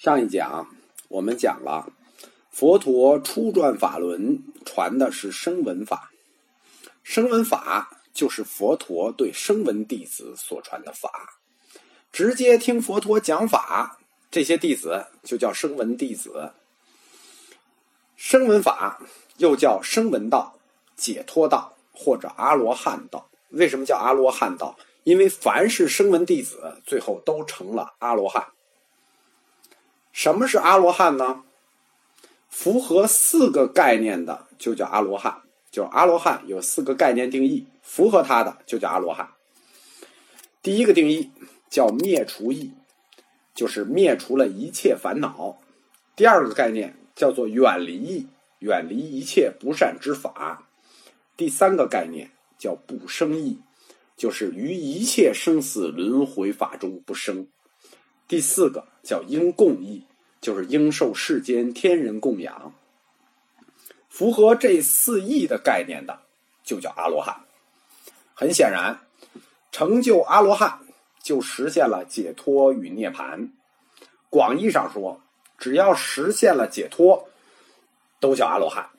上一讲我们讲了，佛陀初转法轮传的是声闻法，声闻法就是佛陀对声闻弟子所传的法，直接听佛陀讲法，这些弟子就叫声闻弟子。声闻法又叫声闻道、解脱道或者阿罗汉道。为什么叫阿罗汉道？因为凡是声闻弟子，最后都成了阿罗汉。什么是阿罗汉呢？符合四个概念的就叫阿罗汉。就阿罗汉有四个概念定义，符合它的就叫阿罗汉。第一个定义叫灭除意，就是灭除了一切烦恼。第二个概念叫做远离意，远离一切不善之法。第三个概念叫不生意，就是于一切生死轮回法中不生。第四个叫应共意。就是应受世间天人供养，符合这四义的概念的，就叫阿罗汉。很显然，成就阿罗汉就实现了解脱与涅盘。广义上说，只要实现了解脱，都叫阿罗汉。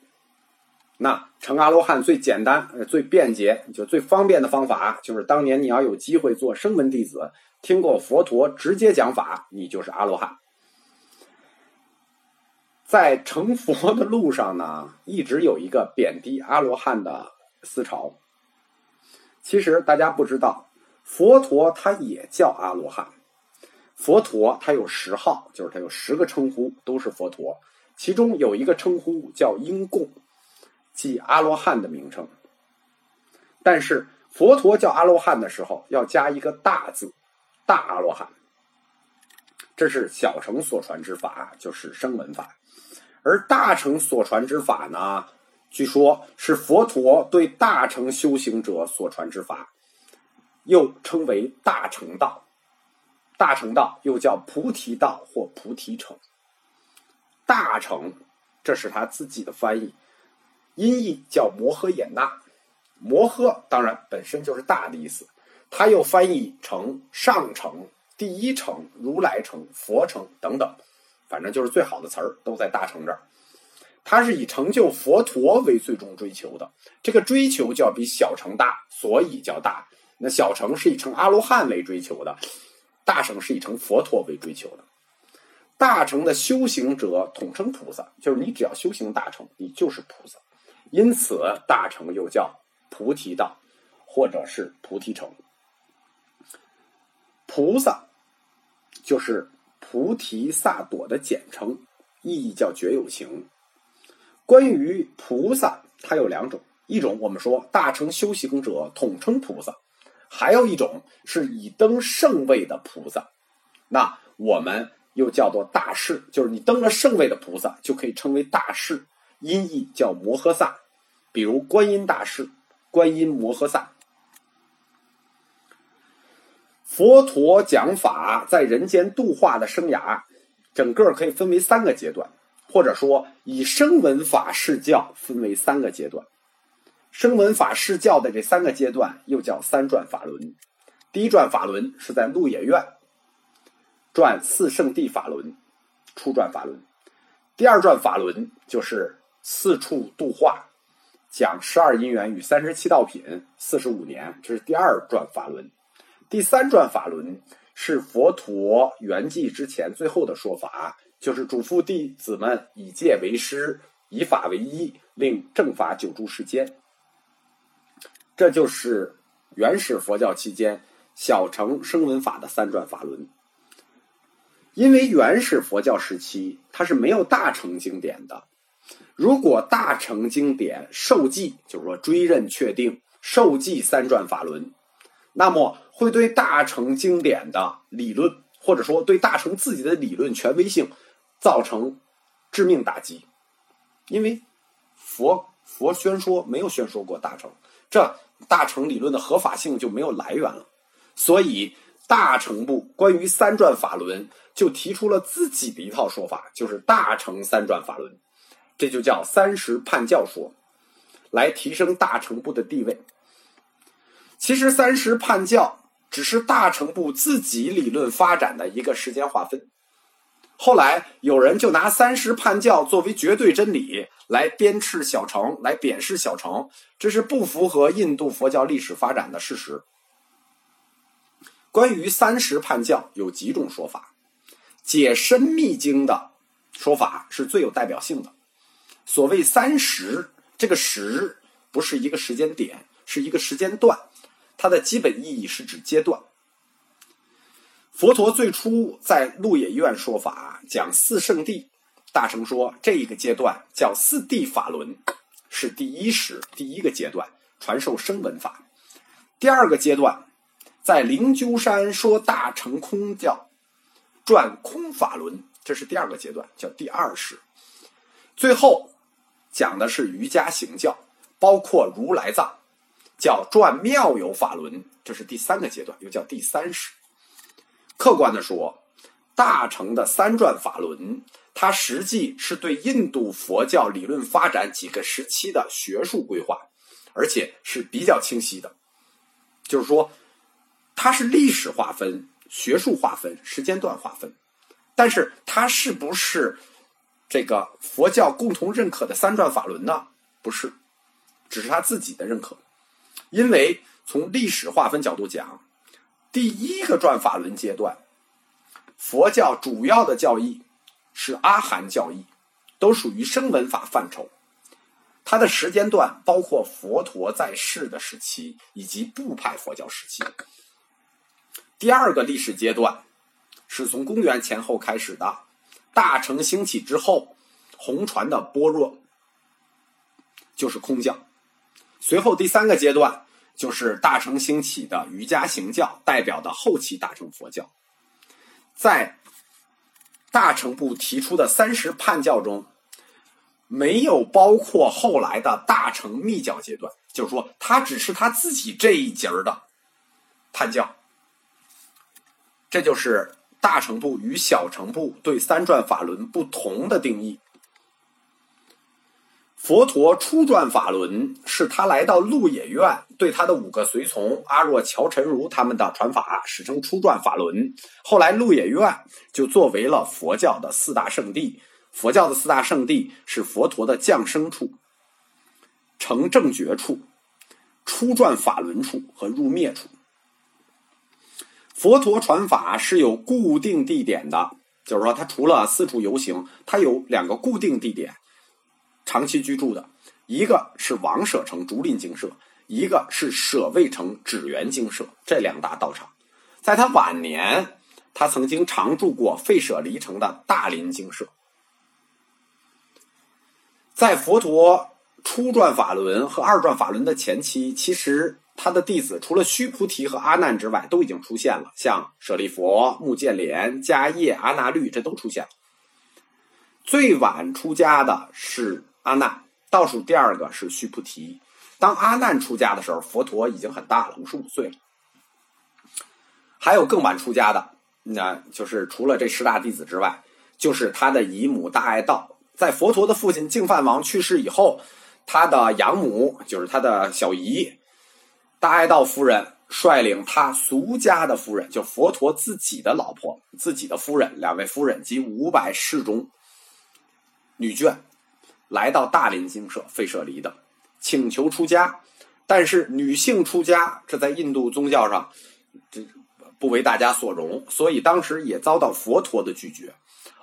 那成阿罗汉最简单、最便捷、就最方便的方法，就是当年你要有机会做声闻弟子，听过佛陀直接讲法，你就是阿罗汉。在成佛的路上呢，一直有一个贬低阿罗汉的思潮。其实大家不知道，佛陀他也叫阿罗汉。佛陀他有十号，就是他有十个称呼，都是佛陀。其中有一个称呼叫因供，即阿罗汉的名称。但是佛陀叫阿罗汉的时候，要加一个大字，大阿罗汉。这是小乘所传之法，就是声闻法。而大乘所传之法呢，据说是佛陀对大乘修行者所传之法，又称为大乘道。大乘道又叫菩提道或菩提乘。大乘，这是他自己的翻译，音译叫摩诃衍那。摩诃当然本身就是大的意思，他又翻译成上乘、第一乘、如来乘、佛乘等等。反正就是最好的词儿都在大乘这儿，他是以成就佛陀为最终追求的，这个追求就要比小乘大，所以叫大。那小乘是以成阿罗汉为追求的，大乘是以成佛陀为追求的。大乘的修行者统称菩萨，就是你只要修行大乘，你就是菩萨。因此，大乘又叫菩提道，或者是菩提城。菩萨就是。菩提萨埵的简称，意义叫觉有情。关于菩萨，它有两种：一种我们说大乘修行者统称菩萨；还有一种是已登圣位的菩萨，那我们又叫做大士，就是你登了圣位的菩萨就可以称为大士，音译叫摩诃萨。比如观音大士、观音摩诃萨。佛陀讲法在人间度化的生涯，整个可以分为三个阶段，或者说以声闻法释教分为三个阶段。声闻法释教的这三个阶段又叫三转法轮。第一转法轮是在鹿野苑转四圣地法轮，初转法轮。第二转法轮就是四处度化，讲十二因缘与三十七道品四十五年，这是第二转法轮。第三转法轮是佛陀圆寂之前最后的说法，就是嘱咐弟子们以戒为师，以法为依，令正法久住世间。这就是原始佛教期间小乘声闻法的三转法轮。因为原始佛教时期它是没有大乘经典的，如果大乘经典受记，就是说追认确定受记三转法轮。那么会对大乘经典的理论，或者说对大乘自己的理论权威性造成致命打击，因为佛佛宣说没有宣说过大乘，这大乘理论的合法性就没有来源了。所以大乘部关于三转法轮就提出了自己的一套说法，就是大乘三转法轮，这就叫三十判教说，来提升大乘部的地位。其实三十判教只是大乘部自己理论发展的一个时间划分，后来有人就拿三十叛教作为绝对真理来鞭笞小乘，来贬视小乘，这是不符合印度佛教历史发展的事实。关于三十叛教有几种说法，解深密经的说法是最有代表性的。所谓三十，这个十不是一个时间点，是一个时间段，它的基本意义是指阶段。佛陀最初在鹿野苑说法，讲四圣地。大乘说这一个阶段叫四谛法轮，是第一时第一个阶段，传授声闻法。第二个阶段，在灵鹫山说大乘空教，转空法轮，这是第二个阶段，叫第二时。最后讲的是瑜伽行教，包括如来藏，叫转妙有法轮，这是第三个阶段，又叫第三时。客观的说，大乘的三转法轮，它实际是对印度佛教理论发展几个时期的学术规划，而且是比较清晰的。就是说，它是历史划分、学术划分、时间段划分，但是它是不是这个佛教共同认可的三转法轮呢？不是，只是他自己的认可。因为从历史划分角度讲。第一个转法轮阶段，佛教主要的教义是阿含教义，都属于声闻法范畴。它的时间段包括佛陀在世的时期以及部派佛教时期。第二个历史阶段是从公元前后开始的，大乘兴起之后，红传的般若就是空教。随后第三个阶段。就是大乘兴起的瑜伽行教代表的后期大乘佛教，在大乘部提出的三十叛教中，没有包括后来的大乘密教阶段，就是说，他只是他自己这一节儿的叛教。这就是大乘部与小乘部对三转法轮不同的定义。佛陀初转法轮是他来到鹿野苑，对他的五个随从阿若乔陈如他们的传法，史称初转法轮。后来鹿野苑就作为了佛教的四大圣地。佛教的四大圣地是佛陀的降生处、成正觉处、初转法轮处和入灭处。佛陀传法是有固定地点的，就是说他除了四处游行，他有两个固定地点。长期居住的，一个是王舍城竹林精舍，一个是舍卫城指缘精舍，这两大道场。在他晚年，他曾经常住过费舍离城的大林精舍。在佛陀初转法轮和二转法轮的前期，其实他的弟子除了须菩提和阿难之外，都已经出现了，像舍利佛、目犍连、迦叶、阿那律，这都出现了。最晚出家的是。阿难倒数第二个是须菩提。当阿难出家的时候，佛陀已经很大了，五十五岁了。还有更晚出家的，那就是除了这十大弟子之外，就是他的姨母大爱道。在佛陀的父亲净饭王去世以后，他的养母就是他的小姨大爱道夫人，率领他俗家的夫人，就佛陀自己的老婆、自己的夫人，两位夫人及五百侍中女眷。来到大林精舍费舍离的，请求出家，但是女性出家这在印度宗教上这不为大家所容，所以当时也遭到佛陀的拒绝。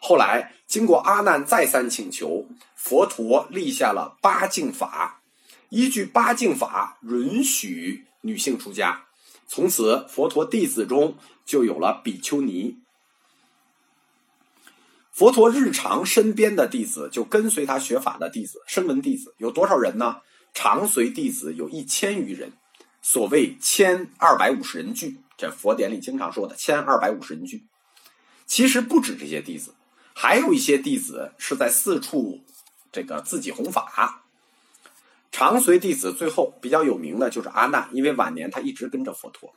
后来经过阿难再三请求，佛陀立下了八敬法，依据八敬法允许女性出家。从此，佛陀弟子中就有了比丘尼。佛陀日常身边的弟子，就跟随他学法的弟子、声闻弟子有多少人呢？常随弟子有一千余人，所谓千二百五十人聚，这佛典里经常说的千二百五十人聚。其实不止这些弟子，还有一些弟子是在四处这个自己弘法。常随弟子最后比较有名的就是阿难，因为晚年他一直跟着佛陀。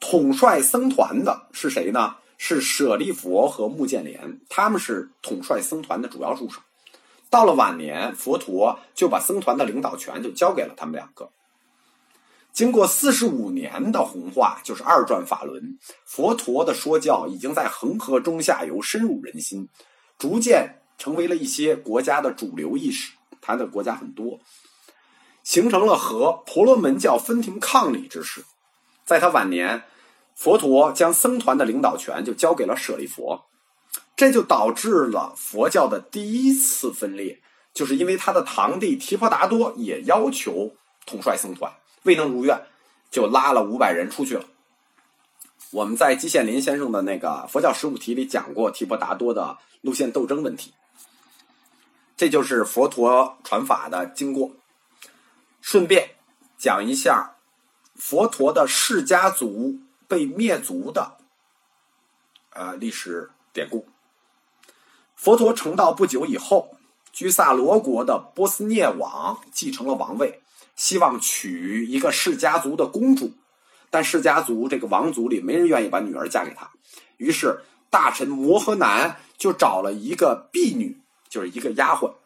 统帅僧团的是谁呢？是舍利佛和目犍连，他们是统帅僧团的主要助手。到了晚年，佛陀就把僧团的领导权就交给了他们两个。经过四十五年的弘化，就是二转法轮，佛陀的说教已经在恒河中下游深入人心，逐渐成为了一些国家的主流意识。他的国家很多，形成了和婆罗门教分庭抗礼之势。在他晚年，佛陀将僧团的领导权就交给了舍利佛，这就导致了佛教的第一次分裂，就是因为他的堂弟提婆达多也要求统帅僧团。未能如愿，就拉了五百人出去了。我们在季羡林先生的那个《佛教十五题》里讲过提婆达多的路线斗争问题。这就是佛陀传法的经过。顺便讲一下佛陀的释家族被灭族的呃历史典故。佛陀成道不久以后，居萨罗国的波斯涅王继承了王位。希望娶一个世家族的公主，但世家族这个王族里没人愿意把女儿嫁给他，于是大臣摩诃南就找了一个婢女，就是一个丫鬟，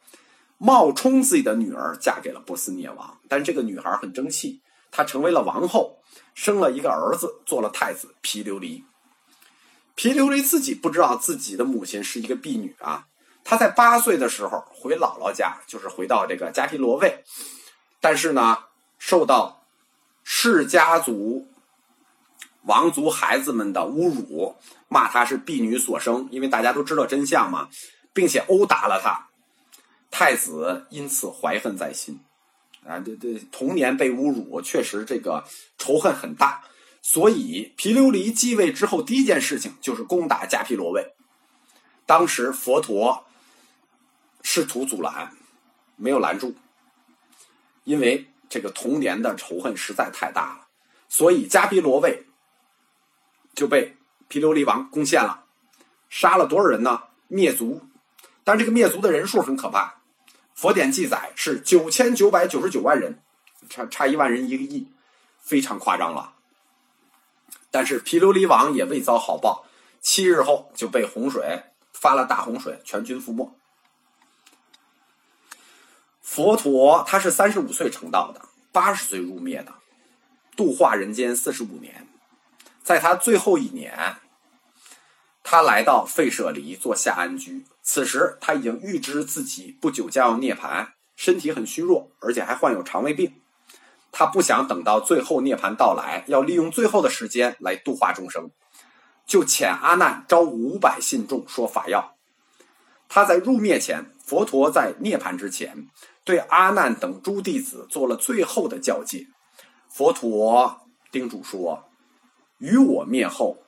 冒充自己的女儿嫁给了波斯涅王。但是这个女孩很争气，她成为了王后，生了一个儿子，做了太子皮琉璃。皮琉璃自己不知道自己的母亲是一个婢女啊，他在八岁的时候回姥姥家，就是回到这个迦毗罗卫。但是呢，受到世家族王族孩子们的侮辱，骂他是婢女所生，因为大家都知道真相嘛，并且殴打了他。太子因此怀恨在心，啊，对对，童年被侮辱，确实这个仇恨很大。所以毗琉璃继位之后，第一件事情就是攻打迦毗罗卫。当时佛陀试图阻拦，没有拦住。因为这个童年的仇恨实在太大了，所以迦毗罗卫就被毗琉璃王攻陷了，杀了多少人呢？灭族，但这个灭族的人数很可怕，佛典记载是九千九百九十九万人，差差一万人一个亿，非常夸张了。但是毗琉璃王也未遭好报，七日后就被洪水发了大洪水，全军覆没。佛陀他是三十五岁成道的，八十岁入灭的，度化人间四十五年。在他最后一年，他来到费舍离做下安居。此时他已经预知自己不久将要涅槃，身体很虚弱，而且还患有肠胃病。他不想等到最后涅槃到来，要利用最后的时间来度化众生，就遣阿难招五百信众说法要。他在入灭前，佛陀在涅槃之前。对阿难等诸弟子做了最后的教诫，佛陀叮嘱说：“于我灭后，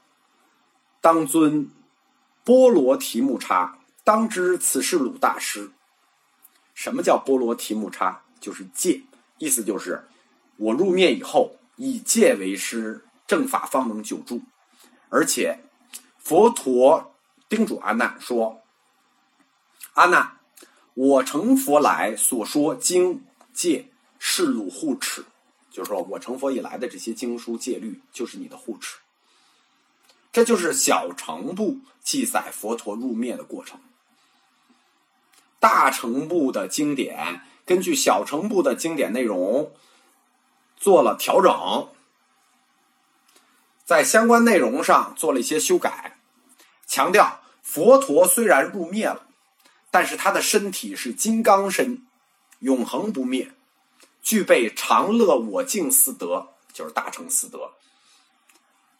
当尊波罗提木叉，当知此是鲁大师。”什么叫波罗提木叉？就是戒，意思就是我入灭以后，以戒为师，正法方能久住。而且佛陀叮嘱阿难说：“阿难。”我成佛来所说经戒是鲁护持，就是说我成佛以来的这些经书戒律就是你的护持。这就是小乘部记载佛陀入灭的过程。大乘部的经典根据小乘部的经典内容做了调整，在相关内容上做了一些修改，强调佛陀虽然入灭了。但是他的身体是金刚身，永恒不灭，具备常乐我净四德，就是大乘四德，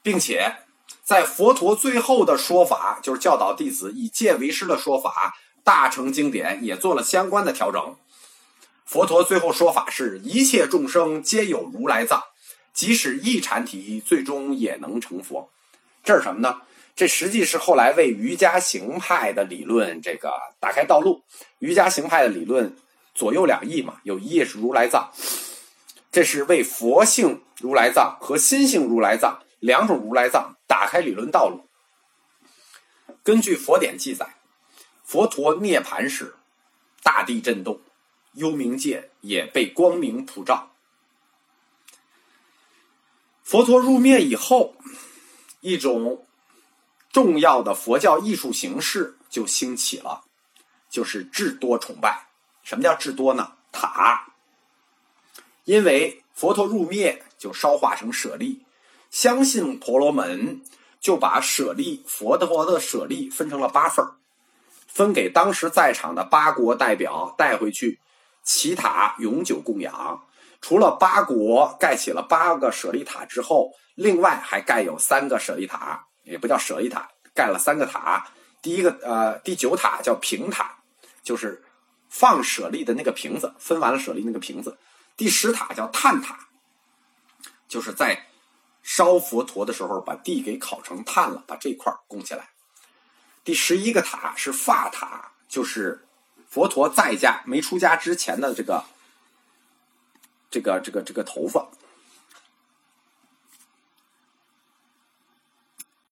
并且在佛陀最后的说法，就是教导弟子以戒为师的说法，大乘经典也做了相关的调整。佛陀最后说法是一切众生皆有如来藏，即使一禅体，最终也能成佛。这是什么呢？这实际是后来为瑜伽行派的理论这个打开道路。瑜伽行派的理论左右两翼嘛，有一翼是如来藏，这是为佛性如来藏和心性如来藏两种如来藏打开理论道路。根据佛典记载，佛陀涅盘时，大地震动，幽冥界也被光明普照。佛陀入灭以后，一种。重要的佛教艺术形式就兴起了，就是智多崇拜。什么叫智多呢？塔，因为佛陀入灭就烧化成舍利，相信婆罗门就把舍利佛陀的舍利分成了八份分给当时在场的八国代表带回去，祈塔永久供养。除了八国盖起了八个舍利塔之后，另外还盖有三个舍利塔，也不叫舍利塔，盖了三个塔。第一个呃，第九塔叫平塔，就是放舍利的那个瓶子，分完了舍利那个瓶子。第十塔叫炭塔，就是在烧佛陀的时候把地给烤成炭了，把这块供起来。第十一个塔是发塔，就是佛陀在家没出家之前的这个。这个这个这个头发，